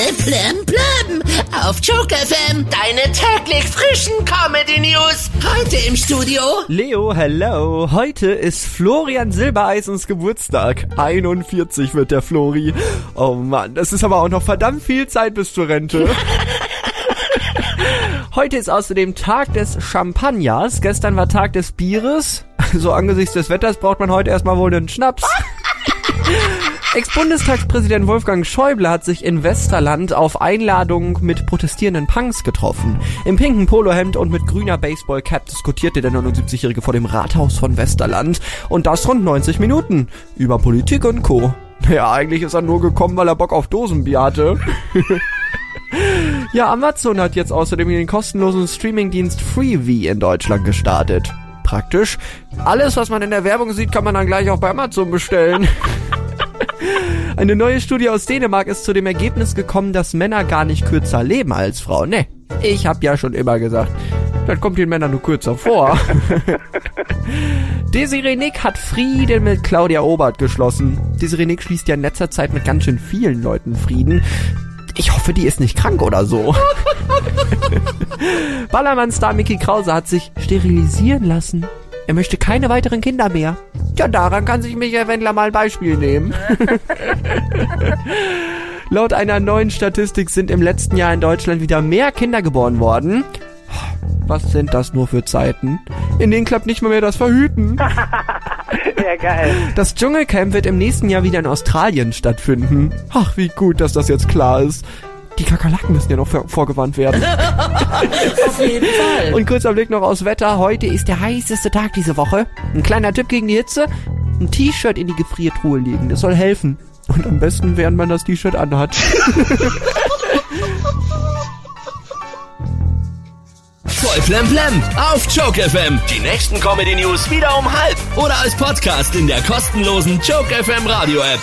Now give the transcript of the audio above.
Voll plim plim auf Joke FM. Deine täglich frischen Comedy News. Heute im Studio Leo, hello. Heute ist Florian Silbereisens Geburtstag. 41 wird der Flori. Oh Mann, das ist aber auch noch verdammt viel Zeit bis zur Rente. Heute ist außerdem Tag des Champagners. Gestern war Tag des Bieres. So angesichts des Wetters braucht man heute erstmal wohl einen Schnaps. Ex-Bundestagspräsident Wolfgang Schäuble hat sich in Westerland auf Einladung mit protestierenden Punks getroffen. Im pinken Polohemd und mit grüner Baseballcap diskutierte der 79-Jährige vor dem Rathaus von Westerland. Und das rund 90 Minuten. Über Politik und Co. Naja, eigentlich ist er nur gekommen, weil er Bock auf Dosenbier hatte. ja, Amazon hat jetzt außerdem den kostenlosen Streamingdienst Freevee in Deutschland gestartet. Praktisch. Alles, was man in der Werbung sieht, kann man dann gleich auch bei Amazon bestellen. Eine neue Studie aus Dänemark ist zu dem Ergebnis gekommen, dass Männer gar nicht kürzer leben als Frauen. Ne, ich hab ja schon immer gesagt, das kommt den Männern nur kürzer vor. Desiree Nick hat Frieden mit Claudia Obert geschlossen. Desiree Nick schließt ja in letzter Zeit mit ganz schön vielen Leuten Frieden. Ich hoffe, die ist nicht krank oder so. Ballermann-Star Mickey Krause hat sich sterilisieren lassen. Er möchte keine weiteren Kinder mehr. Ja, daran kann sich Michael Wendler mal ein Beispiel nehmen. Laut einer neuen Statistik sind im letzten Jahr in Deutschland wieder mehr Kinder geboren worden. Was sind das nur für Zeiten? In denen klappt nicht mal mehr das Verhüten. Ja, geil. Das Dschungelcamp wird im nächsten Jahr wieder in Australien stattfinden. Ach, wie gut, dass das jetzt klar ist. Die Kakerlaken müssen ja noch vor- vorgewarnt werden. auf jeden Fall. Und kurzer Blick noch aufs Wetter. Heute ist der heißeste Tag diese Woche. Ein kleiner Tipp gegen die Hitze. Ein T-Shirt in die Gefriertruhe legen. Das soll helfen. Und am besten, während man das T-Shirt anhat. Voll Plem Plem auf Joke FM. Die nächsten Comedy News wieder um halb oder als Podcast in der kostenlosen Joke FM Radio App.